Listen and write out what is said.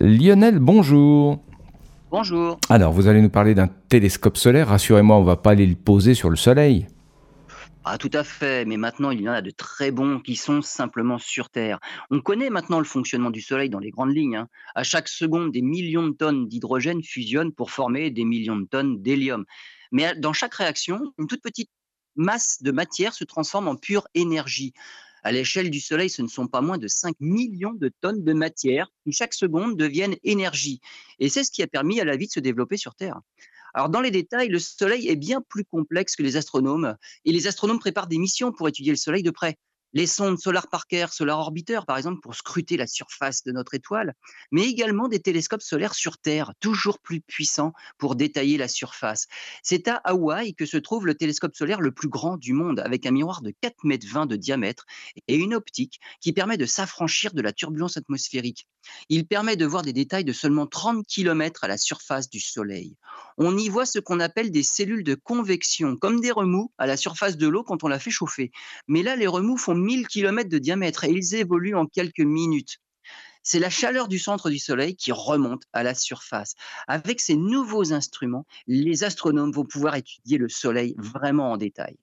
Lionel, bonjour. Bonjour. Alors, vous allez nous parler d'un télescope solaire. Rassurez-moi, on va pas aller le poser sur le Soleil. Ah, tout à fait, mais maintenant il y en a de très bons qui sont simplement sur Terre. On connaît maintenant le fonctionnement du Soleil dans les grandes lignes. hein. À chaque seconde, des millions de tonnes d'hydrogène fusionnent pour former des millions de tonnes d'hélium. Mais à- dans chaque réaction, une toute petite masse de matière se transforme en pure énergie. À l'échelle du Soleil, ce ne sont pas moins de 5 millions de tonnes de matière qui chaque seconde deviennent énergie. Et c'est ce qui a permis à la vie de se développer sur Terre. Alors dans les détails, le Soleil est bien plus complexe que les astronomes et les astronomes préparent des missions pour étudier le Soleil de près. Les sondes Solar Parker, Solar Orbiter, par exemple, pour scruter la surface de notre étoile, mais également des télescopes solaires sur Terre, toujours plus puissants pour détailler la surface. C'est à Hawaï que se trouve le télescope solaire le plus grand du monde, avec un miroir de 4,20 mètres de diamètre et une optique qui permet de s'affranchir de la turbulence atmosphérique. Il permet de voir des détails de seulement 30 km à la surface du Soleil on y voit ce qu'on appelle des cellules de convection, comme des remous à la surface de l'eau quand on la fait chauffer. Mais là, les remous font 1000 km de diamètre et ils évoluent en quelques minutes. C'est la chaleur du centre du Soleil qui remonte à la surface. Avec ces nouveaux instruments, les astronomes vont pouvoir étudier le Soleil vraiment en détail.